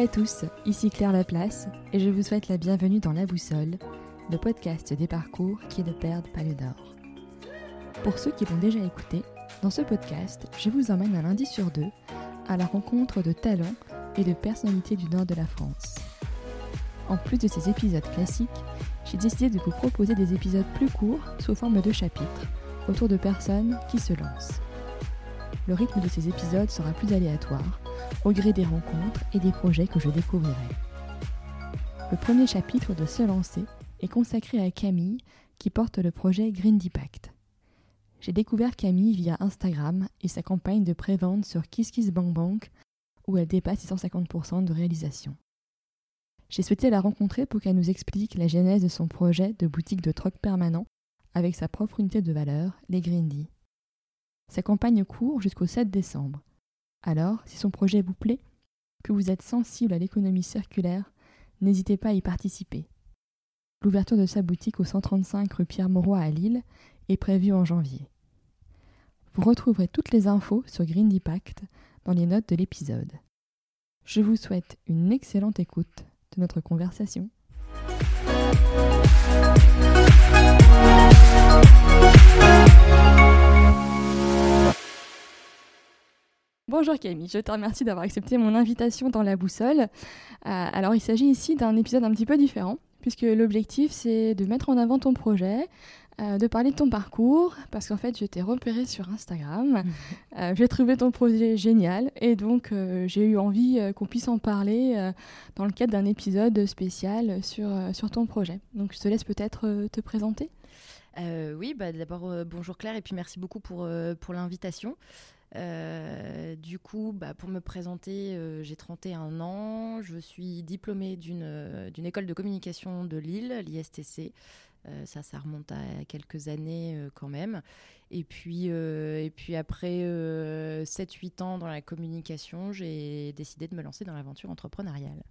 à tous, ici Claire Laplace et je vous souhaite la bienvenue dans La Boussole, le podcast des parcours qui ne perdent pas le nord. Pour ceux qui l'ont déjà écouté, dans ce podcast, je vous emmène un lundi sur deux à la rencontre de talents et de personnalités du nord de la France. En plus de ces épisodes classiques, j'ai décidé de vous proposer des épisodes plus courts sous forme de chapitres autour de personnes qui se lancent. Le rythme de ces épisodes sera plus aléatoire au gré des rencontres et des projets que je découvrirai. Le premier chapitre de Se lancer est consacré à Camille qui porte le projet Green Deepact. J'ai découvert Camille via Instagram et sa campagne de prévente sur KissKissBankBank où elle dépasse les 150% de réalisation. J'ai souhaité la rencontrer pour qu'elle nous explique la genèse de son projet de boutique de troc permanent avec sa propre unité de valeur, les Grindy. Sa campagne court jusqu'au 7 décembre alors, si son projet vous plaît, que vous êtes sensible à l'économie circulaire, n'hésitez pas à y participer. L'ouverture de sa boutique au 135 rue Pierre-Mauroy à Lille est prévue en janvier. Vous retrouverez toutes les infos sur Green Deepact dans les notes de l'épisode. Je vous souhaite une excellente écoute de notre conversation. Bonjour Camille, je te remercie d'avoir accepté mon invitation dans la boussole. Euh, alors il s'agit ici d'un épisode un petit peu différent, puisque l'objectif c'est de mettre en avant ton projet, euh, de parler de ton parcours, parce qu'en fait je t'ai repéré sur Instagram, euh, j'ai trouvé ton projet génial, et donc j'ai eu envie qu'on puisse en parler dans le cadre d'un épisode spécial sur, sur ton projet. Donc je te laisse peut-être te présenter. oui, bah, d'abord bonjour Claire, et puis merci beaucoup pour, pour l'invitation. Euh, du coup, bah, pour me présenter, euh, j'ai 31 ans. Je suis diplômée d'une euh, d'une école de communication de Lille, l'ISTC. ça, ça remonte à quelques années quand même. Et puis, et puis après 7-8 ans dans la communication, j'ai décidé de me lancer dans l'aventure entrepreneuriale.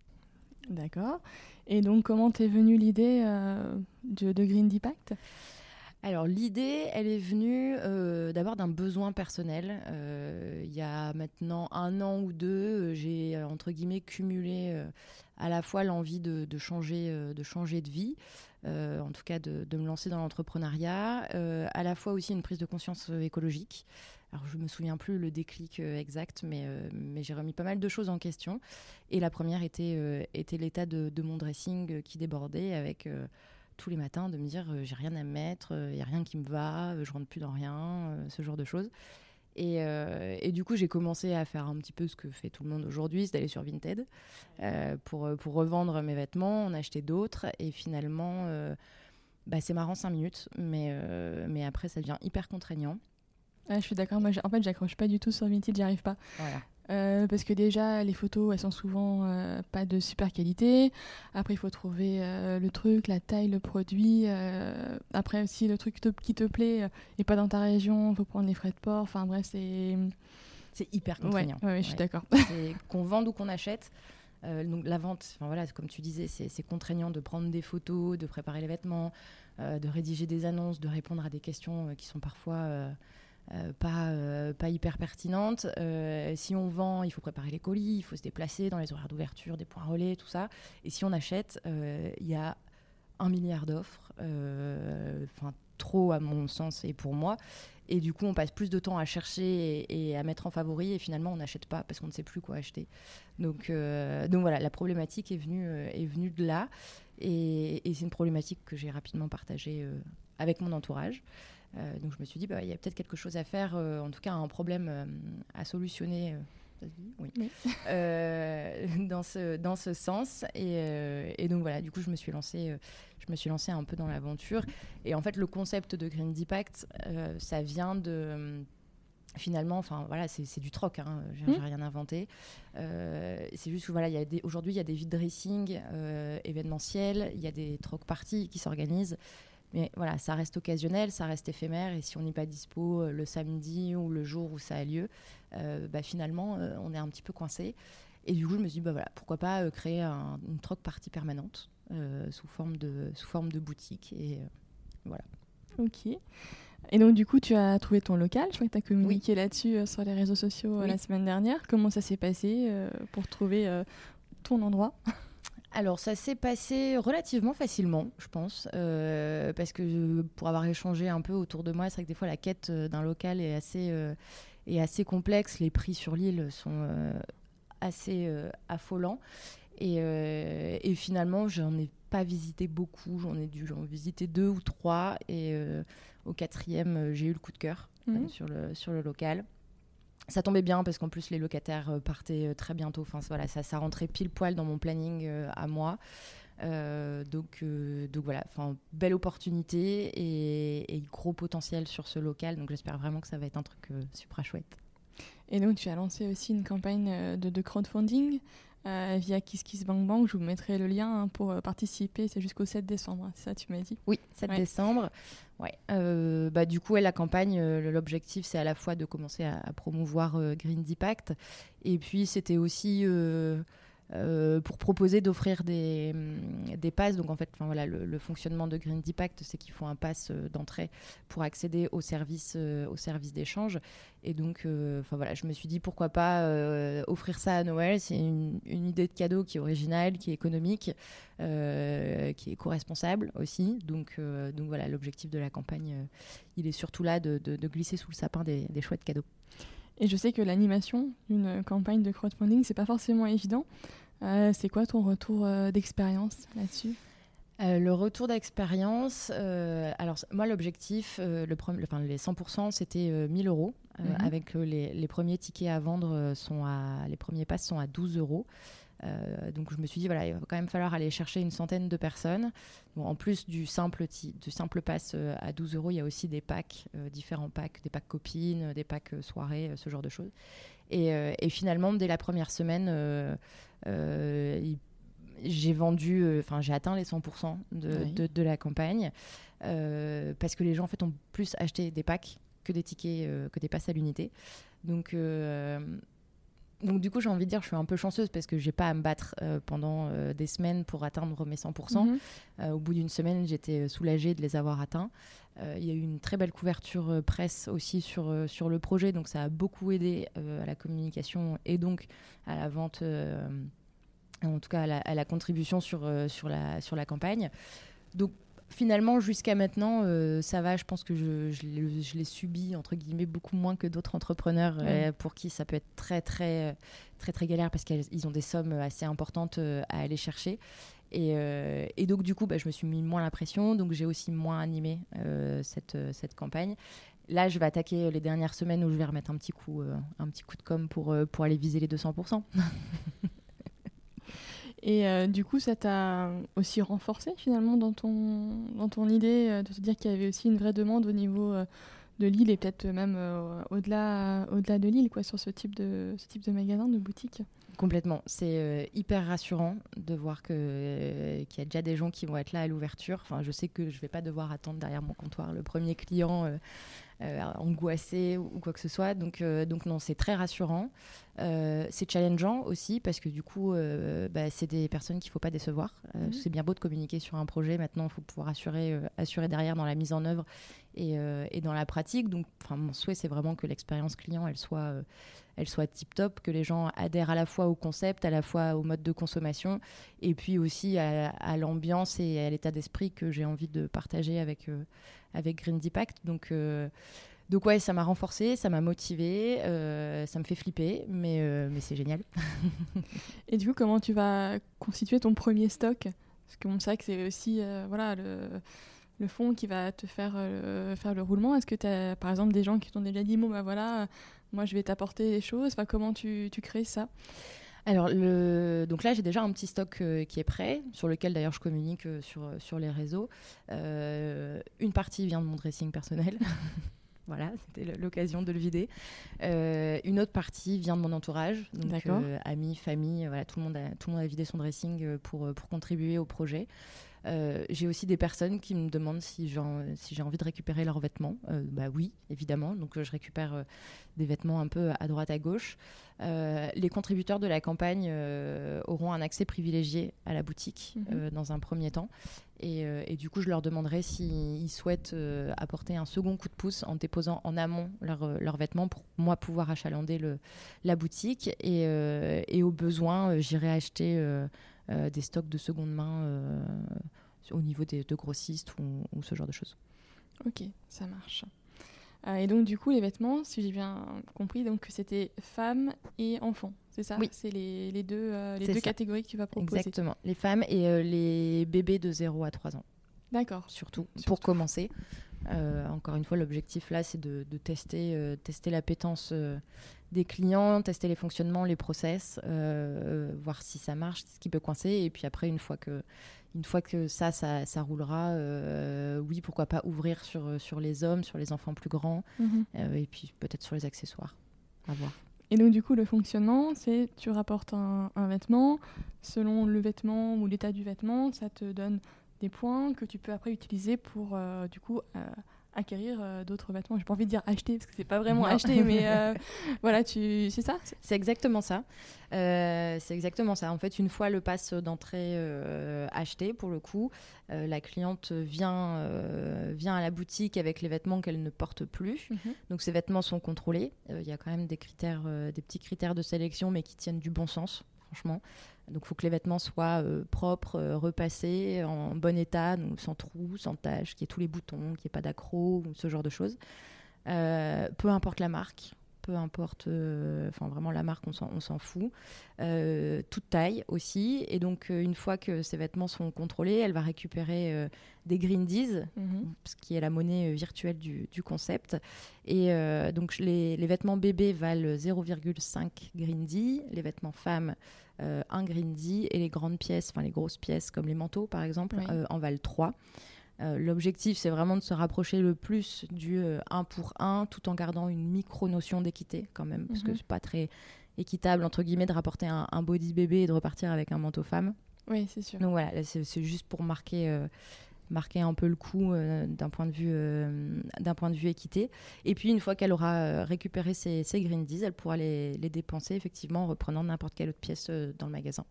D'accord. Et donc, comment t'es venue l'idée de, de Green Deepact alors l'idée, elle est venue euh, d'abord d'un besoin personnel. Euh, il y a maintenant un an ou deux, euh, j'ai entre guillemets cumulé à la fois l'envie de, changer, de changer de vie, en tout cas de, me lancer dans l'entrepreneuriat, à la fois aussi une prise de conscience écologique. Alors je me souviens plus le déclic exact, mais, j'ai remis pas mal de choses en question. Et la première était, l'état de, mon dressing qui débordait avec tous les matins de me dire euh, j'ai rien à mettre, il euh, n'y a rien qui me va, euh, je rentre plus dans rien, ce genre de choses. Et, et, du coup, j'ai commencé à faire un petit peu ce que fait tout le monde aujourd'hui, c'est d'aller sur Vinted pour, pour revendre mes vêtements, en acheter d'autres. Et finalement, bah, c'est marrant 5 minutes, mais, mais après, ça devient hyper contraignant. je suis d'accord. Moi, en fait, j'accroche pas du tout sur Vinted, j'y arrive pas. Voilà. Euh, parce que déjà, les photos, elles sont souvent euh, pas de super qualité. Après, il faut trouver euh, le truc, la taille, le produit. après, aussi, le truc qui te plaît et pas dans ta région, il faut prendre les frais de port. Enfin, bref, c'est. C'est hyper contraignant. Ouais, je suis d'accord. qu'on vende ou qu'on achète. donc la vente, voilà, comme tu disais, c'est contraignant de prendre des photos, de préparer les vêtements, de rédiger des annonces, de répondre à des questions qui sont parfois euh, pas, euh, pas hyper pertinente. Euh, si on vend, il faut préparer les colis, il faut se déplacer dans les horaires d'ouverture, des points relais, tout ça. Et si on achète, il y a un milliard d'offres, enfin trop à mon sens et pour moi. Et du coup, on passe plus de temps à chercher et, à mettre en favori et finalement, on n'achète pas parce qu'on ne sait plus quoi acheter. Donc, donc voilà, la problématique est venue, est venue de là. Et, et c'est une problématique que j'ai rapidement partagée avec mon entourage. Euh, donc je me suis dit, bah, il y a peut-être quelque chose à faire, euh, en tout cas un problème euh, à solutionner. Oui. dans ce dans ce sens et, et, donc voilà du coup je me suis lancée je me suis lancée un peu dans l'aventure et en fait le concept de Green Deepact ça vient de finalement, enfin voilà, c'est du troc, hein, j'ai mmh. rien inventé. c'est juste que voilà, aujourd'hui il y a des vide dressing événementiels, il y a des troc parties qui s'organisent. Mais voilà, ça reste occasionnel, ça reste éphémère. Et si on n'est pas dispo euh, le samedi ou le jour où ça a lieu, euh, bah, finalement, euh, on est un petit peu coincé. Et du coup, je me suis dit, bah, voilà, pourquoi pas créer une troc partie permanente sous, forme de, sous forme de boutique. Et voilà. Ok. Et donc, du coup, tu as trouvé ton local. Je crois que tu as communiqué là-dessus sur les réseaux sociaux la semaine dernière. Comment ça s'est passé pour trouver ton endroit? Alors ça s'est passé relativement facilement, je pense, parce que pour avoir échangé un peu autour de moi, c'est vrai que des fois la quête d'un local est assez, est assez complexe, les prix sur l'île sont assez affolants. Et, et finalement, j'en ai pas visité beaucoup, j'en ai dû en visiter deux ou trois. Et euh, au quatrième, euh, j'ai eu le coup de cœur euh, mhm. sur, le, sur le local. Ça tombait bien parce qu'en plus les locataires partaient très bientôt. Enfin voilà, ça, ça rentrait pile poil dans mon planning à moi. donc, donc voilà, belle opportunité et, gros potentiel sur ce local. Donc j'espère vraiment que ça va être un truc super chouette. Et donc tu as lancé aussi une campagne de crowdfunding. Euh, via KissKissBankBank. Je vous mettrai le lien hein, pour euh, participer. C'est jusqu'au 7 décembre, hein, c'est ça tu m'as dit? Oui, 7 décembre. Ouais. Euh, bah, du coup, la campagne, l'objectif, c'est à la fois de commencer à, à promouvoir Green Deepact et puis c'était aussi euh, pour proposer d'offrir des, mm, des passes. Donc en fait, voilà, le, fonctionnement de Green Deepact, c'est qu'ils font un pass euh, d'entrée pour accéder au service, euh, au service d'échange. Et donc, enfin voilà, je me suis dit pourquoi pas offrir ça à Noël. C'est une, idée de cadeau qui est originale, qui est économique, qui est co-responsable aussi. Donc, donc voilà, l'objectif de la campagne, il est surtout là de, de, glisser sous le sapin des, des chouettes cadeaux. Et je sais que l'animation d'une campagne de crowdfunding, c'est pas forcément évident. Euh, c'est quoi ton retour euh, d'expérience là-dessus? Euh, le retour d'expérience, alors moi l'objectif, le enfin, les 100%, c'était 1000 euros. Mhm. Avec les, les, premiers tickets à vendre, sont à, les premiers passes sont à 12 euros. Euh, donc je me suis dit, voilà, il va quand même falloir aller chercher une centaine de personnes. en plus du simple, du simple pass euh, à 12 euros, il y a aussi des packs, euh, différents packs, des packs copines, des packs soirées, ce genre de choses. Et, finalement, dès la première semaine, j'ai vendu, enfin j'ai atteint les 100% de, de, la campagne parce que les gens en fait ont plus acheté des packs que des tickets, que des passes à l'unité. Donc donc du coup, j'ai envie de dire, je suis un peu chanceuse parce que j'ai pas à me battre euh, pendant euh, des semaines pour atteindre mes 100%. Mhm. Euh, au bout d'une semaine, j'étais soulagée de les avoir atteints. Il y a eu une très belle couverture presse aussi sur, sur le projet, donc ça a beaucoup aidé à la communication et donc à la vente, en tout cas à la, à la contribution sur, sur, la, sur la campagne. Donc finalement, jusqu'à maintenant, euh, ça va. Je pense que je, je l'ai subi, entre guillemets, beaucoup moins que d'autres entrepreneurs euh, pour qui ça peut être très, très, très, très galère parce qu'ils ont des sommes assez importantes euh, à aller chercher. Et, et donc, du coup, bah, je me suis mis moins la pression. Donc, j'ai aussi moins animé cette, cette campagne. Là, je vais attaquer les dernières semaines où je vais remettre un petit coup, un petit coup de com pour, pour aller viser les 200%. Et euh, du coup, ça t'a aussi renforcé finalement dans ton, dans ton idée euh, de se dire qu'il y avait aussi une vraie demande au niveau euh, de l'île et peut-être même au-delà au -delà de l'île quoi, sur ce type, de, ce type de magasin, de boutique. Complètement. C'est hyper rassurant de voir qu'il y a déjà des gens qui vont être là à l'ouverture. Enfin, je sais que je ne vais pas devoir attendre derrière mon comptoir le premier client angoissé ou, quoi que ce soit. Donc, euh, donc non, c'est très rassurant. Euh, c'est challengeant aussi parce que du coup, bah, c'est des personnes qu'il ne faut pas décevoir. Mhm. C'est bien beau de communiquer sur un projet. Maintenant, il faut pouvoir assurer, assurer derrière dans la mise en œuvre et, et dans la pratique. Donc, mon souhait, c'est vraiment que l'expérience client, elle soit elle soit tip top, que les gens adhèrent à la fois au concept, à la fois au mode de consommation, et puis aussi à, l'ambiance et à l'état d'esprit que j'ai envie de partager avec, avec Green Deepact. Donc, euh, donc ouais, ça m'a renforcé, ça m'a motivé, euh, ça me fait flipper, mais, euh, mais c'est génial. Et du coup, comment tu vas constituer ton premier stock? Parce que on sait que c'est aussi voilà, le, le fond qui va te faire, faire le roulement. Est-ce que tu as par exemple des gens qui t'ont déjà dit, bon bah voilà, moi je vais t'apporter des choses, enfin, comment tu, tu crées ça? Alors, le... donc là, j'ai déjà un petit stock euh, qui est prêt, sur lequel d'ailleurs je communique euh, sur, euh, sur les réseaux. une partie vient de mon dressing personnel. voilà, c'était l'occasion de le vider. une autre partie vient de mon entourage, donc amis, famille, voilà, tout le monde a, tout le monde a vidé son dressing pour, pour contribuer au projet. Euh, j'ai aussi des personnes qui me demandent si j'ai si envie de récupérer leurs vêtements. Euh, bah oui, évidemment. Donc euh, je récupère des vêtements un peu à droite, à gauche. les contributeurs de la campagne auront un accès privilégié à la boutique mhm. dans un premier temps. Et, du coup, je leur demanderai s'ils souhaitent apporter un second coup de pouce en déposant en amont leurs vêtements pour moi pouvoir achalander le, la boutique. Et, et au besoin, j'irai acheter des stocks de seconde main euh, au niveau des, de grossistes ou, ce genre de choses. Ok, ça marche. Euh, et donc, du coup, les vêtements, si j'ai bien compris, donc c'était femmes et enfants, c'est ça? Oui. C'est les, les, deux, les deux catégories que tu vas proposer? Exactement, les femmes et les bébés de 0 à 3 ans. D'accord. Surtout, pour commencer. Encore une fois, l'objectif là, c'est de, de, tester, tester l'appétence des clients, tester les fonctionnements, les process, euh, voir si ça marche, ce qui peut coincer. Et puis après, une fois que, une fois que ça, ça, ça roulera, euh, oui, pourquoi pas ouvrir sur, sur les hommes, sur les enfants plus grands, mhm. euh, et puis peut-être sur les accessoires. À voir. Et donc, du coup, le fonctionnement, c'est tu rapportes un, un, vêtement, selon le vêtement ou l'état du vêtement, ça te donne des points que tu peux après utiliser pour, du coup, acquérir euh, d'autres vêtements. J'ai pas envie de dire acheter parce que c'est pas vraiment acheter, mais euh, voilà, tu, c'est ça? C'est exactement ça. Euh, c'est exactement ça. En fait, une fois le pass d'entrée acheté, pour le coup, la cliente vient vient à la boutique avec les vêtements qu'elle ne porte plus. Mhm. Donc ces vêtements sont contrôlés. Il y a quand même des critères, des petits critères de sélection, mais qui tiennent du bon sens, Donc il faut que les vêtements soient euh, propres, euh, repassés, en bon état, sans trous, sans taches, qu'il y ait tous les boutons, qu'il n'y ait pas d'accro, ce genre de choses. Euh, peu importe la marque, peu importe, enfin vraiment la marque, on s'en fout. toute taille aussi. Et donc une fois que ces vêtements sont contrôlés, elle va récupérer des grindies, mhm. ce qui est la monnaie virtuelle du, concept. Et donc les, les, vêtements bébés valent 0,5 grindy, les vêtements femmes euh, un grindy et les grandes pièces, enfin les grosses pièces comme les manteaux par exemple, euh, en valent 3. Euh, l'objectif, c'est vraiment de se rapprocher le plus du 1 pour 1 tout en gardant une micro-notion d'équité quand même, parce que mhm. c'est pas très équitable, entre guillemets, de rapporter un, un, body bébé et de repartir avec un manteau femme. Oui, c'est sûr. Donc voilà, c'est juste pour marquer marquer un peu le coup euh, d'un point de vue euh, d'un point de vue équité. Et puis une fois qu'elle aura euh, récupéré ses, ses grindies, elle pourra les, les, dépenser effectivement en reprenant n'importe quelle autre pièce dans le magasin.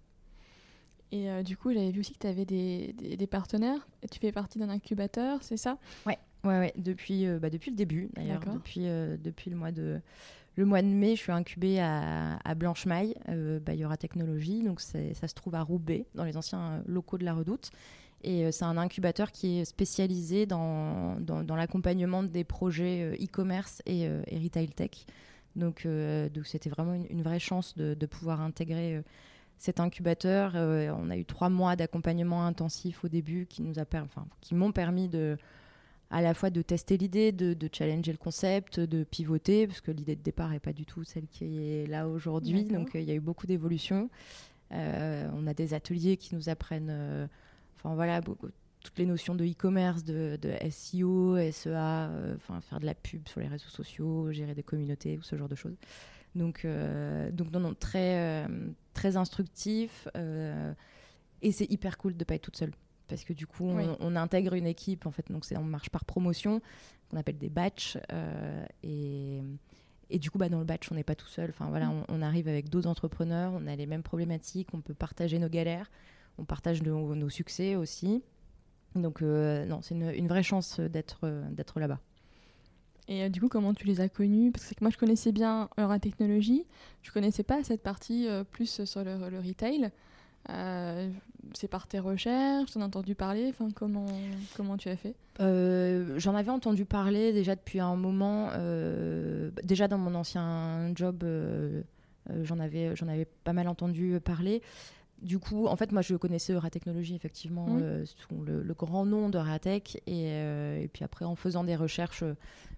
Et du coup, j'avais vu aussi que tu avais des, des, partenaires. Tu fais partie d'un incubateur, c'est ça? Ouais, ouais, ouais. Depuis, bah, depuis le début, d'ailleurs. Depuis, depuis le, mois de, le mois de mai, je suis incubée à, à Blanche-Maille, Bayora Technologies. Donc, ça se trouve à Roubaix, dans les anciens locaux de la Redoute. Et euh, c'est un incubateur qui est spécialisé dans, dans, l'accompagnement des projets euh, e-commerce et, euh, et, retail tech. Donc, donc c'était vraiment une, vraie chance de, de pouvoir intégrer cet incubateur. on a eu trois mois d'accompagnement intensif au début qui nous a enfin, qui m'ont permis de à la fois de tester l'idée, de, de, challenger le concept, de pivoter, parce que l'idée de départ n'est pas du tout celle qui est là aujourd'hui. Donc il y a eu beaucoup d'évolutions. on a des ateliers qui nous apprennent Enfin voilà, toutes les notions de e-commerce, de, SEO, SEA, euh, enfin faire de la pub sur les réseaux sociaux, gérer des communautés ou ce genre de choses. Donc, euh, donc non, non, très, euh, très instructif. et c'est hyper cool de ne pas être toute seule. Parce que du coup, on, intègre une équipe, en fait, donc on marche par promotion, qu'on appelle des batchs. et, et du coup, bah, dans le batch, on n'est pas tout seul. Enfin, voilà, mm. on, arrive avec d'autres entrepreneurs, on a les mêmes problématiques, on peut partager nos galères on partage nos, succès aussi. Donc euh, non, c'est une, vraie chance d'être euh, d'être là-bas. Et euh, du coup, comment tu les as connus? Parce que moi, je connaissais bien Eura Technologie. Je connaissais pas cette partie plus sur le, retail. c'est par tes recherches, t'en as entendu parler? Enfin, comment comment tu as fait? J'en avais entendu parler déjà depuis un moment. déjà dans mon ancien job, j'en avais j'en avais pas mal entendu parler du coup, en fait, moi, je connaissais Euratechnologie, effectivement, euh, sous le, grand nom d'Euratech. Et, euh, et puis après, en faisant des recherches,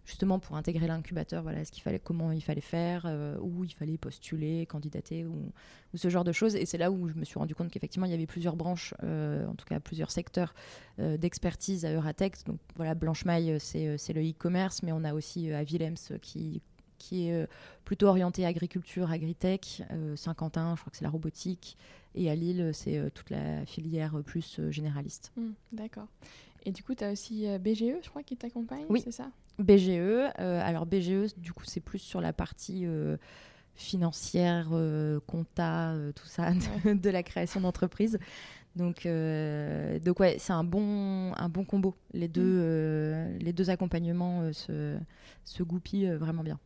justement, pour intégrer l'incubateur, voilà, ce qu'il fallait, comment il fallait faire, euh, où il fallait postuler, candidater, ou, ce genre de choses. Et c'est là où je me suis rendu compte qu'effectivement, il y avait plusieurs branches, en tout cas plusieurs secteurs d'expertise à Euratech. Donc voilà, Blanche Maille, c'est le e-commerce, mais on a aussi à Willems qui qui est plutôt orienté agriculture, agritech. Saint-Quentin, je crois que c'est la robotique. Et à Lille, c'est toute la filière plus généraliste. Mmh, d'accord. Et du coup, tu as aussi BGE, je crois, qui t'accompagne, oui. c'est ça? BGE. alors BGE, du coup, c'est plus sur la partie financière, euh, compta, euh, tout ça, de, la création d'entreprise. Donc, euh, donc ouais, c'est un bon, un bon combo. Les deux, mm. euh, les deux accompagnements se, se goupillent vraiment bien.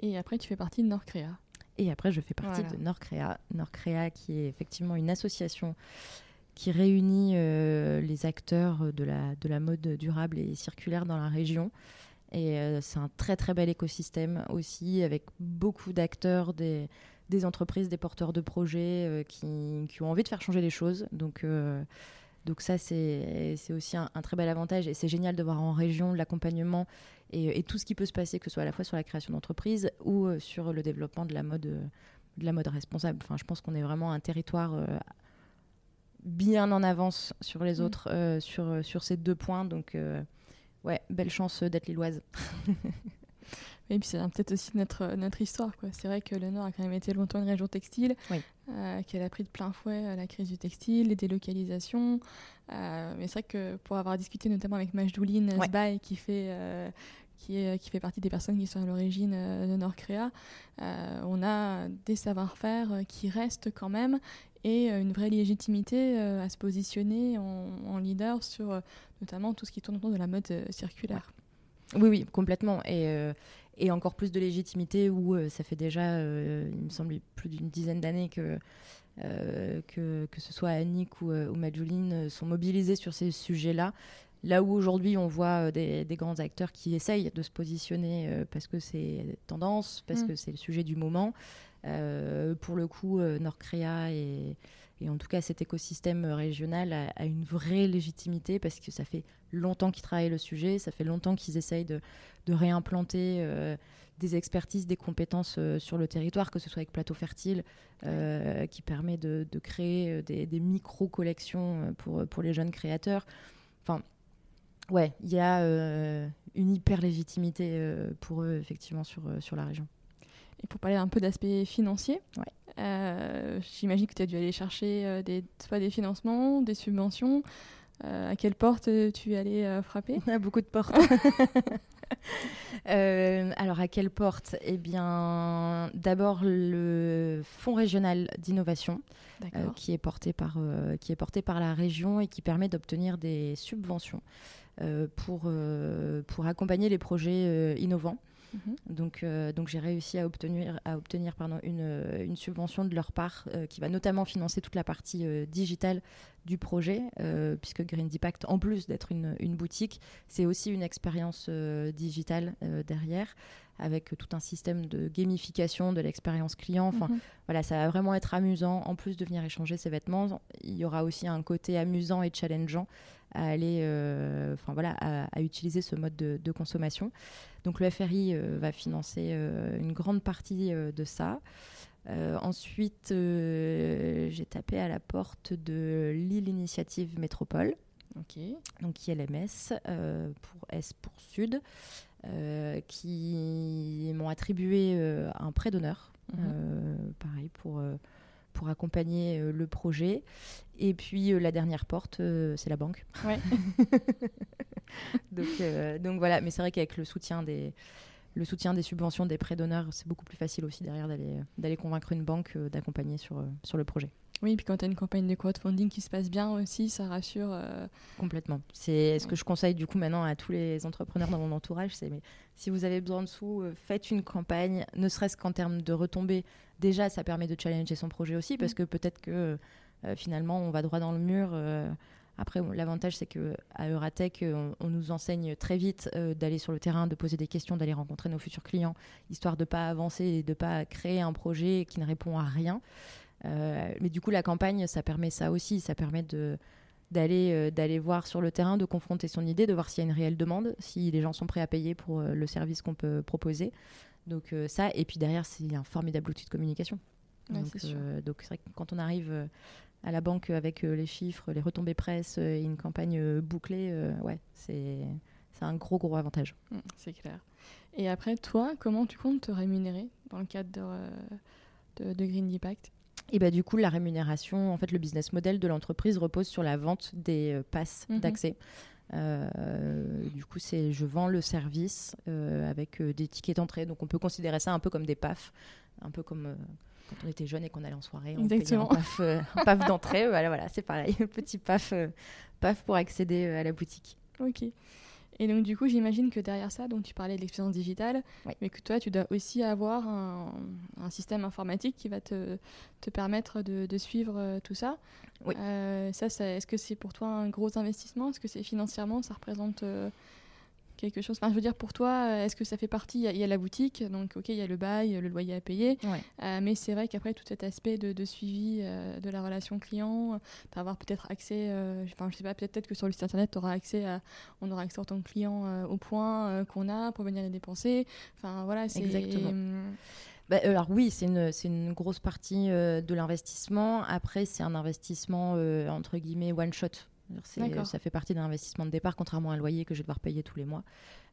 Et après, tu fais partie de Nordcrea. Et après, je fais partie de Nordcrea. Nordcrea, qui est effectivement une association qui réunit les acteurs de la, de la mode durable et circulaire dans la région. Et euh, c'est un très très bel écosystème aussi, avec beaucoup d'acteurs, des, des, entreprises, des porteurs de projets euh, qui, qui, ont envie de faire changer les choses. Donc, euh, donc ça, c'est aussi un, très bel avantage. Et c'est génial de voir en région l'accompagnement et, et, tout ce qui peut se passer, que ce soit à la fois sur la création d'entreprises ou sur le développement de la mode, de la mode responsable. Enfin, je pense qu'on est vraiment un territoire bien en avance sur les mmh. autres, sur, sur ces deux points. Donc ouais, belle chance d'être lilloise. Et puis c'est peut-être aussi notre, notre histoire. C'est vrai que le Nord a quand même été longtemps une région textile, euh, qu'elle a pris de plein fouet euh, la crise du textile, les délocalisations. Euh, mais c'est vrai que pour avoir discuté notamment avec Majdouline ouais. qui fait... qui, est, qui fait partie des personnes qui sont à l'origine de Nord-Créa, on a des savoir-faire qui restent quand même et une vraie légitimité à se positionner en, leader sur notamment tout ce qui tourne autour de la mode circulaire. Oui, oui, complètement. Et, euh, et encore plus de légitimité où euh, ça fait déjà, euh, il me semble, plus d'une dizaine d'années que, que, que, ce soit Annick ou, ou sont mobilisés sur ces sujets-là. Là où aujourd'hui on voit des, des, grands acteurs qui essayent de se positionner parce que c'est tendance, parce mm. que c'est le sujet du moment. pour le coup, Nordcrea et et en tout cas, cet écosystème régional a, une vraie légitimité parce que ça fait longtemps qu'ils travaillent le sujet, ça fait longtemps qu'ils essayent de, réimplanter euh, des expertises, des compétences euh, sur le territoire, que ce soit avec Plateau Fertile, euh, qui permet de, créer des, micro-collections pour, pour les jeunes créateurs. Enfin, ouais, il y a une hyper légitimité pour eux, effectivement, sur, sur la région. Et pour parler un peu d'aspect financier, ouais. Euh, j'imagine que tu as dû aller chercher euh, des, soit des financements, des subventions. Euh, à quelle porte tu es allé frapper? A Beaucoup de portes. alors, à quelle porte? Eh bien, d'abord le Fonds régional d'innovation, qui, est porté par, qui est porté par la région et qui permet d'obtenir des subventions pour, pour accompagner les projets innovants. Mhm. Donc, euh, donc j'ai réussi à obtenir, à obtenir pardon, une, euh, une subvention de leur part euh, qui va notamment financer toute la partie digitale du projet, puisque Green Impact, en plus d'être une, une, boutique, c'est aussi une expérience digitale derrière avec tout un système de gamification de l'expérience client. Enfin, mhm. voilà, ça va vraiment être amusant. En plus de venir échanger ses vêtements, il y aura aussi un côté amusant et challengeant à aller, euh, voilà, à, utiliser ce mode de, consommation. Donc le FRI euh, va financer euh, une grande partie de ça. ensuite, j'ai tapé à la porte de l'île Initiative Métropole, donc ILMS pour S pour Sud, qui m'ont attribué un prêt d'honneur, mhm. pareil pour pour accompagner euh, le projet. Et puis euh, la dernière porte, euh, c'est la banque. Ouais. donc, donc voilà, mais c'est vrai qu'avec le soutien des le soutien des subventions, des prêts d'honneur, c'est beaucoup plus facile aussi derrière d'aller convaincre une banque d'accompagner sur, sur le projet. Oui, puis quand tu as une campagne de crowdfunding qui se passe bien aussi, ça rassure. Euh, Complètement. C'est ce que je conseille du coup maintenant à tous les entrepreneurs dans mon entourage, c'est mais si vous avez besoin de sous, euh, faites une campagne, ne serait-ce qu'en termes de retombées. Déjà, ça permet de challenger son projet aussi, parce mm. que peut-être que euh, finalement, on va droit dans le mur. Après, l'avantage, c'est qu'à Euratech, on, nous enseigne très vite d'aller sur le terrain, de poser des questions, d'aller rencontrer nos futurs clients, histoire de ne pas avancer et de ne pas créer un projet qui ne répond à rien. Euh, mais du coup, la campagne, ça permet ça aussi. Ça permet de d'aller euh, d'aller voir sur le terrain, de confronter son idée, de voir s'il y a une réelle demande, si les gens sont prêts à payer pour euh, le service qu'on peut proposer. Donc ça, et puis derrière, c'est un formidable outil de communication. donc c'est vrai que quand on arrive à la banque avec les chiffres, les retombées presse et une campagne bouclée, ouais, c'est c'est un gros, gros avantage. Mmh, c'est clair. Et après, toi, comment tu comptes te rémunérer dans le cadre de, de, Green Impact? Et bah, du coup, la rémunération, en fait, le business model de l'entreprise repose sur la vente des passes mmh d'accès. Euh, du coup, c'est je vends le service euh, avec euh, des tickets d'entrée. Donc, on peut considérer ça un peu comme des PAF, un peu comme quand on était jeune et qu'on allait en soirée. On Exactement. un PAF, d'entrée. voilà, voilà, c'est pareil. Petit PAF, PAF pour accéder à la boutique. Ok. Et donc, du coup, j'imagine que derrière ça, donc tu parlais de l'expérience digitale, mais que toi, tu dois aussi avoir un, système informatique qui va te, te permettre de, de suivre euh, tout ça. Oui. Euh, ça, ça est-ce que c'est pour toi un gros investissement? Est-ce que c'est financièrement, ça représente euh, quelque chose Enfin, je veux dire, pour toi, euh, est-ce que ça fait partie? Il y, a la boutique, donc ok, il y a le bail, le loyer à payer, euh, mais c'est vrai qu'après, tout cet aspect de, suivi euh, de la relation client, d'avoir peut-être accès, enfin, je sais pas, peut-être que sur le site internet, auras accès à, on aura accès en tant que client au point qu'on a pour venir les dépenser. Enfin, voilà, c'est. Exactement. Bah, alors oui, c'est une, une, grosse partie de l'investissement. Après, c'est un investissement entre guillemets one shot. Ça fait partie d'un investissement de départ, contrairement à un loyer que je vais devoir payer tous les mois.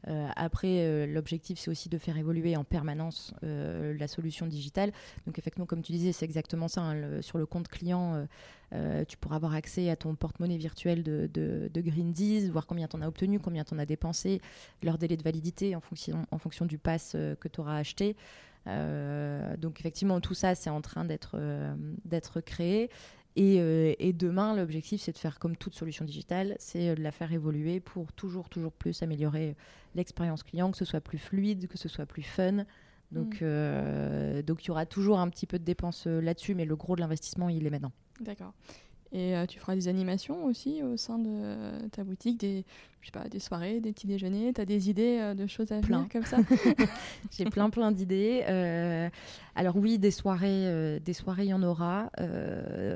Euh, après, euh, l'objectif, c'est aussi de faire évoluer en permanence euh, la solution digitale. Donc, effectivement, comme tu disais, c'est exactement ça. Hein, sur le compte client, tu pourras avoir accès à ton porte-monnaie virtuel de, de, de voir combien tu en as obtenu, combien tu en as dépensé, leur délai de validité en fonction, en fonction du pass que tu auras acheté. donc, effectivement, tout ça, c'est en train d'être d'être créé. Euh, et, demain, l'objectif, c'est de faire comme toute solution digitale, c'est euh, de la faire évoluer pour toujours, toujours plus améliorer l'expérience client, que ce soit plus fluide, que ce soit plus fun. Donc, mm. euh, donc il y aura toujours un petit peu de dépenses là-dessus, mais le gros de l'investissement, il est maintenant. D'accord. Et euh, tu feras des animations aussi au sein de ta boutique, des, je sais pas, des soirées, des petits déjeuners. Tu as des idées euh, de choses à plein. comme ça J'ai plein plein d'idées. Euh, alors oui, des soirées, des soirées, il y en aura,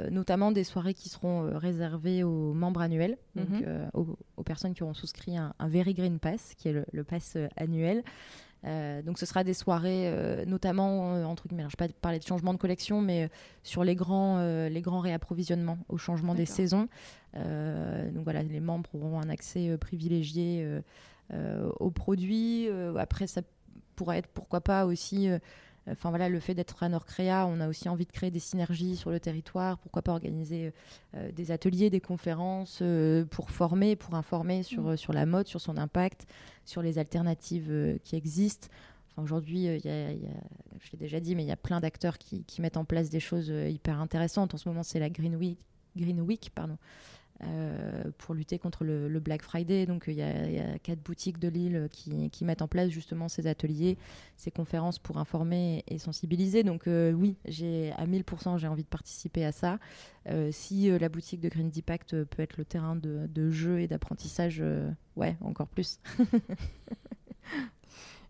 notamment des soirées qui seront réservées aux membres annuels, donc mhm. aux, personnes qui auront souscrit un, Very Green Pass, qui est le, le pass annuel. Euh, donc ce sera des soirées, euh, notamment, euh, entre guillemets, je ne vais pas parler de changement de collection, mais sur les grands, les grands réapprovisionnements au changement des saisons. donc voilà, les membres auront un accès privilégié aux produits. après, ça pourrait être, pourquoi pas, aussi Enfin voilà, le fait d'être à Nord-Créa, on a aussi envie de créer des synergies sur le territoire. Pourquoi pas organiser euh, des ateliers, des conférences euh, pour former, pour informer sur, mm. sur la mode, sur son impact, sur les alternatives euh, qui existent. Enfin, Aujourd'hui, il y a, je l'ai déjà dit, mais il y a plein d'acteurs qui, qui, mettent en place des choses hyper intéressantes. En ce moment, c'est la Green Week, Green Week pardon, euh, pour lutter contre le, Black Friday. Donc il y, a quatre boutiques de Lille qui, mettent en place justement ces ateliers, ces conférences pour informer et sensibiliser. Donc euh, oui, j'ai à 1000% j'ai envie de participer à ça. Euh, si la boutique de Green Impact peut être le terrain de jeu et d'apprentissage, ouais, encore plus.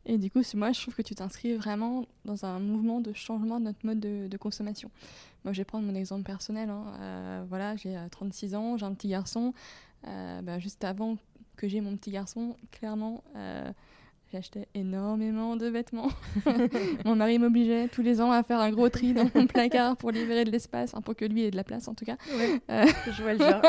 Et du coup, moi, je trouve que tu t'inscris vraiment dans un mouvement de changement de notre mode de, consommation. Moi, je vais prendre mon exemple personnel. Hein. Euh, voilà, j'ai 36 euh, ans, j'ai un petit garçon. Euh, bah, juste avant que j'ai mon petit garçon, clairement, J'achetais énormément de vêtements. Mon mari m'obligeait tous les ans à faire un gros tri dans mon placard pour libérer de l'espace, pour que lui ait de la place en tout cas. Euh, je vois le genre.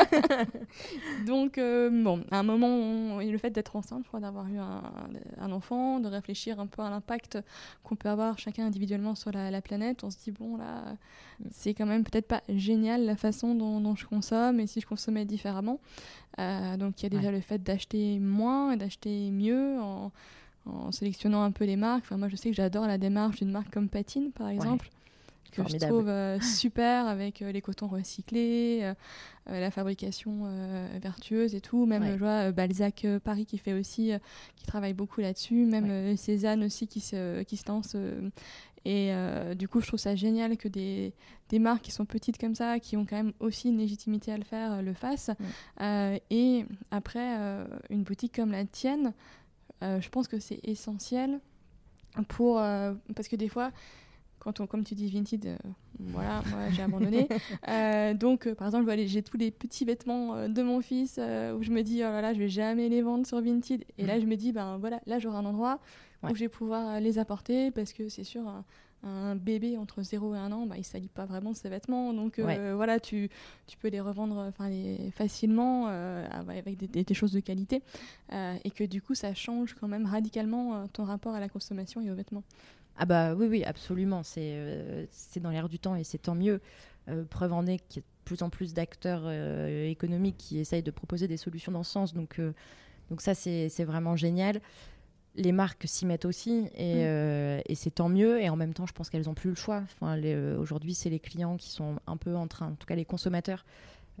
Donc, euh, bon, à un moment, le fait d'être enceinte, je crois, d'avoir eu un, enfant, de réfléchir un peu à l'impact qu'on peut avoir chacun individuellement sur la, planète, on se dit, bon, là, c'est quand même peut-être pas génial la façon dont, je consomme et si je consommais différemment. Euh, donc, il y a déjà le fait d'acheter moins et d'acheter mieux en en sélectionnant un peu les marques. Enfin, moi, je sais que j'adore la démarche d'une marque comme Patine, par exemple, que je trouve euh, super avec euh, les cotons recyclés, euh, la fabrication vertueuse et tout. Même, je vois Balzac Paris qui fait aussi, qui travaille beaucoup là-dessus. Même Cézanne aussi qui se, qui se lance. Et du coup, je trouve ça génial que des, des, marques qui sont petites comme ça, qui ont quand même aussi une légitimité à le faire, le fassent. et après, une boutique comme la tienne, euh, je pense que c'est essentiel pour euh, parce que des fois quand on comme tu dis Vinted euh, voilà moi j'ai abandonné donc par exemple j'ai tous les petits vêtements de mon fils où je me dis oh là là je vais jamais les vendre sur Vinted et là mm. je me dis ben voilà là j'aurai un endroit où je vais pouvoir les apporter parce que c'est sûr un bébé entre 0 et 1 an, bah, il ne salit pas vraiment ses vêtements. Donc euh, voilà, tu, tu, peux les revendre les, facilement euh, avec des, des, choses de qualité. Euh, et que du coup, ça change quand même radicalement ton rapport à la consommation et aux vêtements. Ah bah oui, oui, absolument. C'est c'est dans l'air du temps et c'est tant mieux. preuve en est qu'il y a de plus en plus d'acteurs économiques qui essayent de proposer des solutions dans ce sens. Donc, donc ça, c'est vraiment génial les marques s'y mettent aussi mm. euh, et, c'est tant mieux. Et en même temps, je pense qu'elles n'ont plus le choix. Enfin, euh, Aujourd'hui, c'est les clients qui sont un peu en train, en tout cas les consommateurs,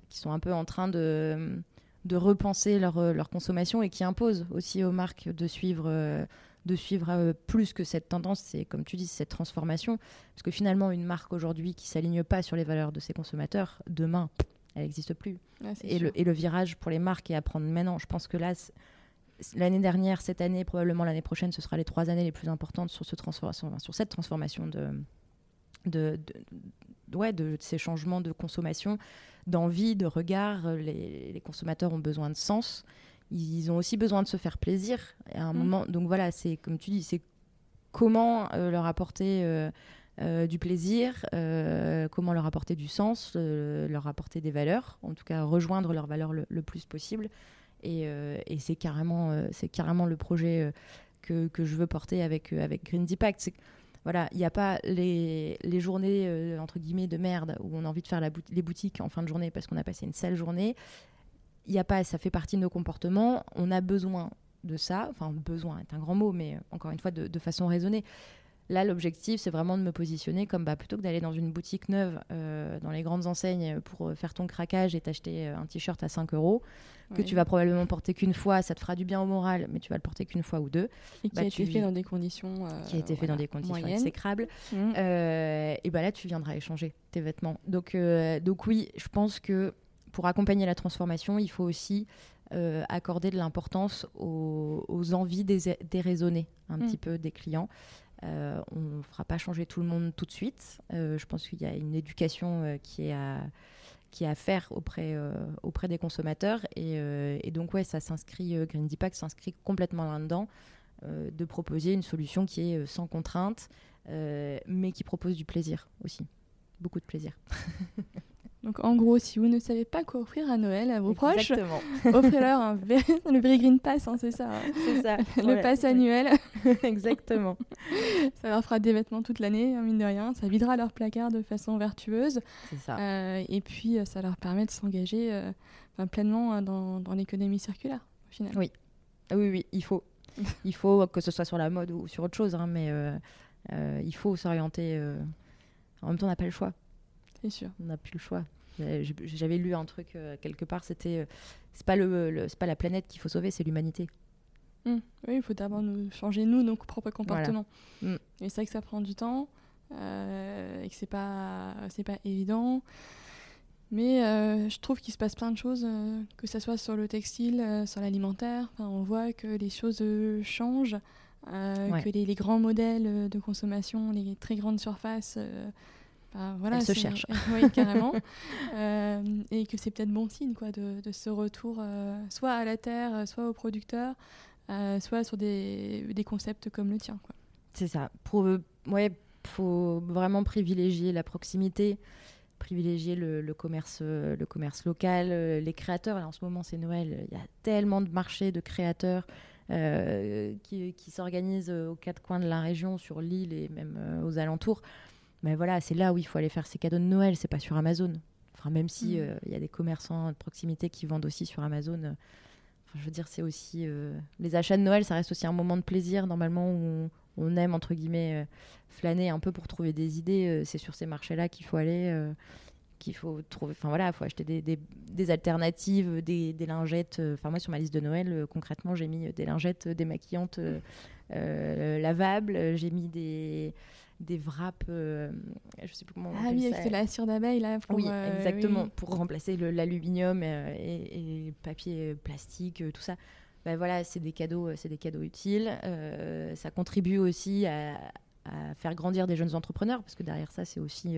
qui sont un peu en train de, de repenser leur, euh, leur consommation et qui imposent aussi aux marques de suivre, de suivre plus que cette tendance, c'est comme tu dis, cette transformation. Parce que finalement, une marque aujourd'hui qui s'aligne pas sur les valeurs de ses consommateurs, demain, elle n'existe plus. et, le, et, le, virage pour les marques est à prendre maintenant. Je pense que là, l'année dernière, cette année, probablement l'année prochaine, ce sera les trois années les plus importantes sur, ce sur cette transformation de, de, ouais, de ces changements de consommation, d'envie, de regard. Les, consommateurs ont besoin de sens. Ils ont aussi besoin de se faire plaisir. À un mmh. moment, donc voilà, c'est comme tu dis, c'est comment euh, leur apporter euh, euh, du plaisir, comment leur apporter du sens, leur apporter des valeurs, en tout cas rejoindre leurs valeurs le plus possible. Euh, et, c'est carrément, euh, c'est carrément le projet euh, que, que, je veux porter avec, avec Green Deepact. Voilà, il n'y a pas les, les journées entre guillemets de merde où on a envie de faire les boutiques en fin de journée parce qu'on a passé une sale journée. Il n'y a pas, ça fait partie de nos comportements. On a besoin de ça. Enfin, besoin est un grand mot, mais encore une fois, de façon raisonnée. Là, l'objectif, c'est vraiment de me positionner comme bah, plutôt que d'aller dans une boutique neuve, euh, dans les grandes enseignes, pour faire ton craquage et t'acheter euh, un t-shirt à 5 euros, que tu vas probablement porter qu'une fois, ça te fera du bien au moral, mais tu vas le porter qu'une fois ou deux. Et qui bah, a été fait dans des conditions. Euh, qui a été fait dans des conditions exécrables. Mmh. et bah là, tu viendras échanger tes vêtements. Donc, donc oui, je pense que pour accompagner la transformation, il faut aussi accorder de l'importance aux, envies déraisonnées un mmh. petit peu des clients. Euh, on ne fera pas changer tout le monde tout de suite. Euh, je pense qu'il y a une éducation euh, qui est à faire auprès, auprès des consommateurs. Et, donc, ouais, ça s'inscrit, Green Deepak s'inscrit complètement là-dedans, de proposer une solution qui est sans contrainte, mais qui propose du plaisir aussi. Beaucoup de plaisir. Donc en gros, si vous ne savez pas quoi offrir à Noël à vos proches, offrez-leur un le Very Green Pass, hein, c'est ça. Hein. C'est ça. le pass annuel. Exactement. ça leur fera des vêtements toute l'année, hein, mine de rien. Ça videra leur placard de façon vertueuse. C'est ça. Euh, et puis, euh, ça leur permet de s'engager euh, pleinement dans, dans l'économie circulaire, au final. Oui. Ah oui, oui, il faut. il faut que ce soit sur la mode ou sur autre chose, mais il faut s'orienter. En même temps, on n'a pas le choix. C'est sûr. On n'a plus le choix. J'avais lu un truc euh, quelque part, c'était euh, c'est pas le, c'est pas la planète qu'il faut sauver, c'est l'humanité. Mmh. Oui, il faut d'abord nous changer nous nos propres comportements. Mmh. Et c'est vrai que ça prend du temps euh, et que c'est pas c'est pas évident. Mais je trouve qu'il se passe plein de choses, que ce soit sur le textile, sur l'alimentaire. Enfin, on voit que les choses changent, que les, les, grands modèles de consommation, les très grandes surfaces voilà, Elle se cherche. oui, carrément. Euh, et que c'est peut-être bon signe quoi, de, de ce retour euh, soit à la terre, soit au producteur, euh, soit sur des, des, concepts comme le tien. C'est ça. Pour, ouais, faut vraiment privilégier la proximité, privilégier le, le commerce, le commerce local, les créateurs. en ce moment, c'est Noël. Il y a tellement de marchés de créateurs. qui, qui s'organisent aux quatre coins de la région, sur l'île et même aux alentours. Mais voilà, c'est là où il faut aller faire ses cadeaux de Noël, c'est pas sur Amazon. Enfin, même si mm. euh, il y a des commerçants de proximité qui vendent aussi sur Amazon. Euh, je veux dire, c'est aussi euh, les achats de Noël, ça reste aussi un moment de plaisir normalement où on, aime entre guillemets flâner un peu pour trouver des idées. c'est sur ces marchés-là qu'il faut aller qu'il faut trouver. Enfin voilà, il faut acheter des, des, alternatives, des, des lingettes. Enfin moi sur ma liste de Noël, concrètement, j'ai mis des lingettes démaquillantes lavables. J'ai mis des des wraps, euh, je sais plus comment on Ah oui, c'est la cire d'abeille là. oui, euh, exactement, pour remplacer l'aluminium euh, et, et, papier plastique, tout ça. Ben voilà, c'est des cadeaux, c'est des cadeaux utiles. ça contribue aussi à, faire grandir des jeunes entrepreneurs parce que derrière ça, c'est aussi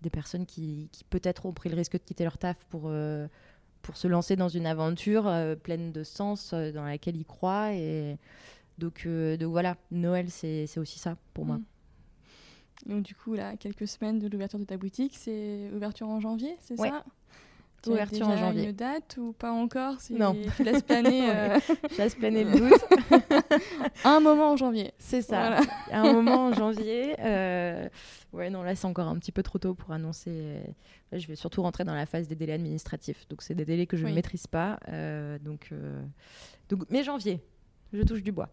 des personnes qui, qui peut-être ont pris le risque de quitter leur taf pour pour se lancer dans une aventure pleine de sens dans laquelle ils croient et donc, donc voilà, Noël c'est aussi ça pour moi. Donc du coup, là, quelques semaines de l'ouverture de ta boutique, c'est ouverture en janvier, c'est ça? Tu ouverture en janvier. une date ou pas encore? Non. Tu laisses planer. euh, Je laisse planer le doute. un moment en janvier. C'est ça. Voilà. Un moment en janvier. euh, Ouais, non, là, c'est encore un petit peu trop tôt pour annoncer. Là, je vais surtout rentrer dans la phase des délais administratifs. Donc, c'est des délais que je Oui. ne maîtrise pas. euh, donc, euh, donc, mais janvier, je touche du bois.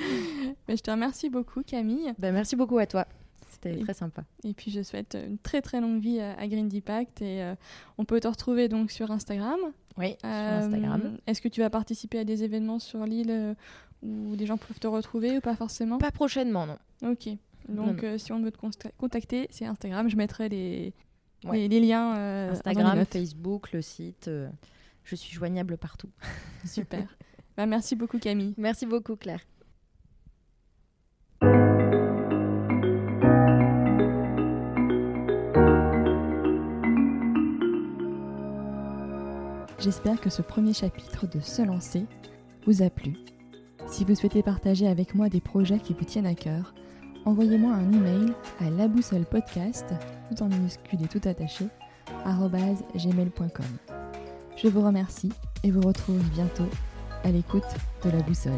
Mais je te remercie beaucoup, Camille. Ben, merci beaucoup à toi. C'était très sympa. Et puis je souhaite une très très longue vie à, à Green Deepact. Et euh, on peut te retrouver donc sur Instagram. Oui, sur Euh, Instagram. Est-ce que tu vas participer à des événements sur l'île euh, où des gens peuvent te retrouver ou pas forcément? Pas prochainement, non. Ok. Donc non. euh, si on veut te contacter, c'est Instagram. Je mettrai les, Ouais. les, les liens. euh, les Instagram. Facebook, le site. euh, je suis joignable partout. Super. Bah, merci beaucoup Camille. Merci beaucoup, Claire. J'espère que ce premier chapitre de Se lancer vous a plu. Si vous souhaitez partager avec moi des projets qui vous tiennent à cœur, envoyez-moi un email à laboussolepodcast, tout en minuscule et tout attaché, gmail.com. Je vous remercie et vous retrouve bientôt à l'écoute de la boussole.